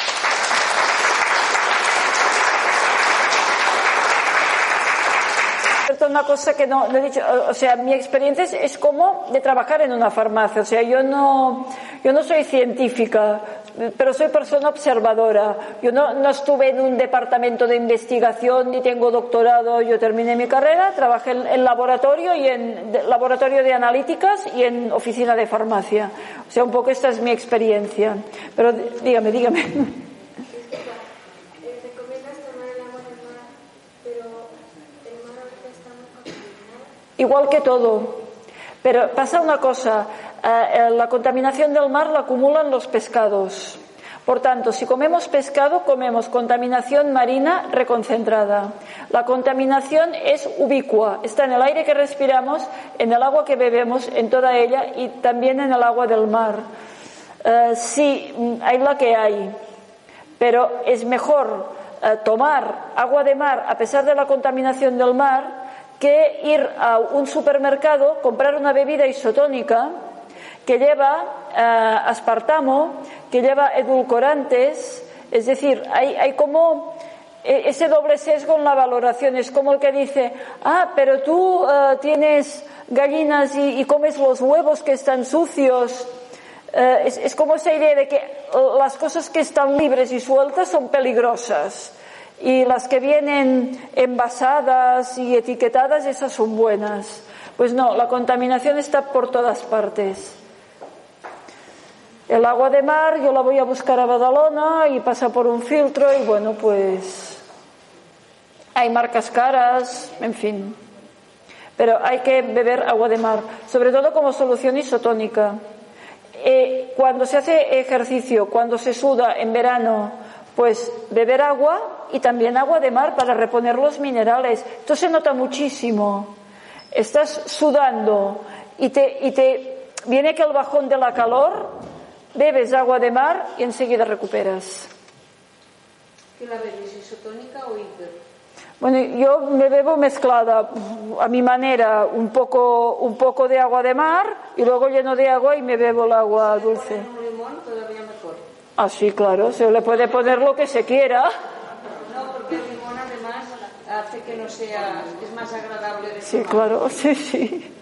una cosa que no, he dicho, o sea, mi experiencia es, como de trabajar en una farmacia, o sea, yo no, yo no soy científica, pero soy persona observadora. Yo no, no estuve en un departamento de investigación ni tengo doctorado, yo terminé mi carrera, trabajé en, laboratorio y en laboratorio de analíticas y en oficina de farmacia. O sea, un poco esta es mi experiencia. Pero dígame, dígame. igual que todo. Pero pasa una cosa, eh, la contaminación del mar la acumulan los pescados. Por tanto, si comemos pescado, comemos contaminación marina reconcentrada. La contaminación es ubicua, está en el aire que respiramos, en el agua que bebemos, en toda ella y también en el agua del mar. Eh, sí, mm, hay la que hay, pero es mejor eh, tomar agua de mar a pesar de la contaminación del mar que ir a un supermercado, comprar una bebida isotónica que lleva eh, aspartamo, que lleva edulcorantes, es decir, hay, como e, ese doble sesgo en la valoración. Es como el que dice, ah, pero tú eh, tienes gallinas y, comes los huevos que están sucios. Eh, es, como esa idea de que las cosas que están libres y sueltas son peligrosas y las que vienen envasadas y etiquetadas, esas son buenas. Pues no, la contaminación está por todas partes. El agua de mar yo la voy a buscar a Badalona y pasa por un filtro y bueno, pues hay marcas caras, en fin. Pero hay que beber agua de mar, sobre todo como solución isotónica. Eh, cuando se hace ejercicio, cuando se suda en verano, pues beber agua y también agua de mar para reponer los minerales. Esto se nota muchísimo. Estás sudando y te, y te viene que el bajón de la calor, bebes agua de mar y enseguida recuperas. ¿Qué la bebes, isotónica o hiper? Bueno, yo me bebo mezclada a mi manera, un poco, un poco de agua de mar y luego lleno de agua y me bebo el agua dulce. Un limón todavía Así, ah, claro, se le puede poner lo que se quiera. No, porque el limón además hace que no sea, es más agradable. De sí, tomar. claro, sí, sí.